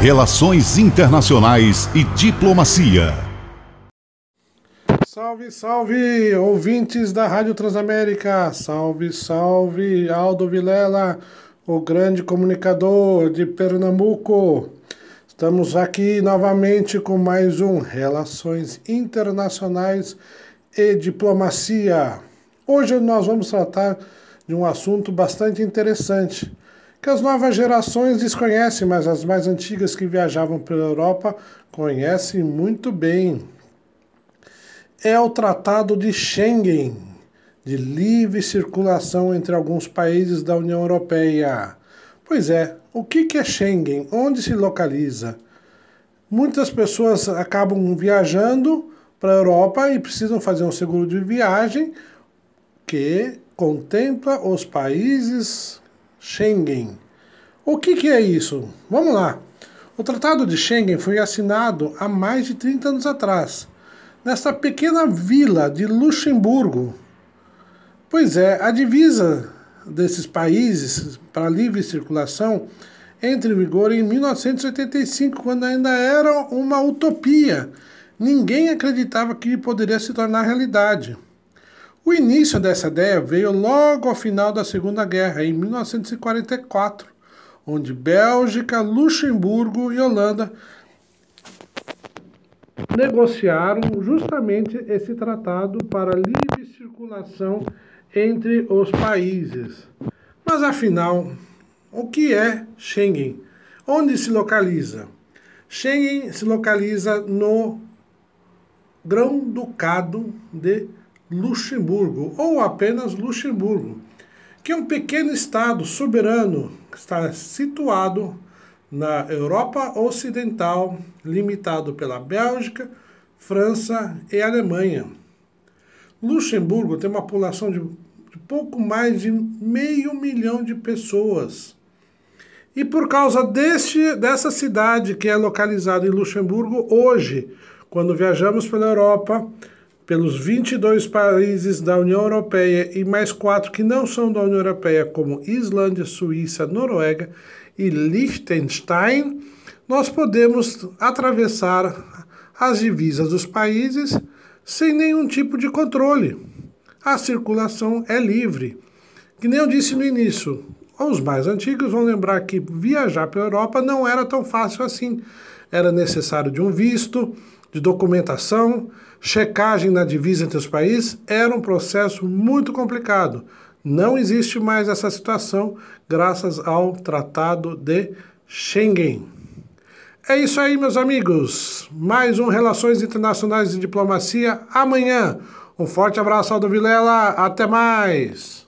Relações Internacionais e Diplomacia. Salve, salve, ouvintes da Rádio Transamérica. Salve, salve, Aldo Vilela, o grande comunicador de Pernambuco. Estamos aqui novamente com mais um Relações Internacionais e Diplomacia. Hoje nós vamos tratar de um assunto bastante interessante que as novas gerações desconhecem, mas as mais antigas que viajavam pela Europa conhecem muito bem. É o Tratado de Schengen, de livre circulação entre alguns países da União Europeia. Pois é, o que é Schengen? Onde se localiza? Muitas pessoas acabam viajando para a Europa e precisam fazer um seguro de viagem que contempla os países Schengen. O que, que é isso? Vamos lá. O Tratado de Schengen foi assinado há mais de 30 anos atrás, nesta pequena vila de Luxemburgo. Pois é, a divisa desses países para livre circulação entra em vigor em 1985, quando ainda era uma utopia. Ninguém acreditava que poderia se tornar realidade. O início dessa ideia veio logo ao final da Segunda Guerra, em 1944, onde Bélgica, Luxemburgo e Holanda negociaram justamente esse tratado para livre circulação entre os países. Mas afinal, o que é Schengen? Onde se localiza? Schengen se localiza no Grão-Ducado de Luxemburgo, ou apenas Luxemburgo, que é um pequeno estado soberano que está situado na Europa Ocidental, limitado pela Bélgica, França e Alemanha. Luxemburgo tem uma população de, pouco mais de meio milhão de pessoas. E por causa deste, dessa cidade que é localizada em Luxemburgo, hoje, quando viajamos pela Europa, pelos 22 países da União Europeia e mais quatro que não são da União Europeia, como Islândia, Suíça, Noruega e Liechtenstein, nós podemos atravessar as divisas dos países sem nenhum tipo de controle. A circulação é livre. Que nem eu disse no início, os mais antigos vão lembrar que viajar pela Europa não era tão fácil assim. Era necessário de um visto, de documentação, checagem na divisa entre os países era um processo muito complicado. Não existe mais essa situação graças ao Tratado de Schengen. É isso aí, meus amigos. Mais um Relações Internacionais e Diplomacia amanhã. Um forte abraço, Aldo Vilela. Até mais.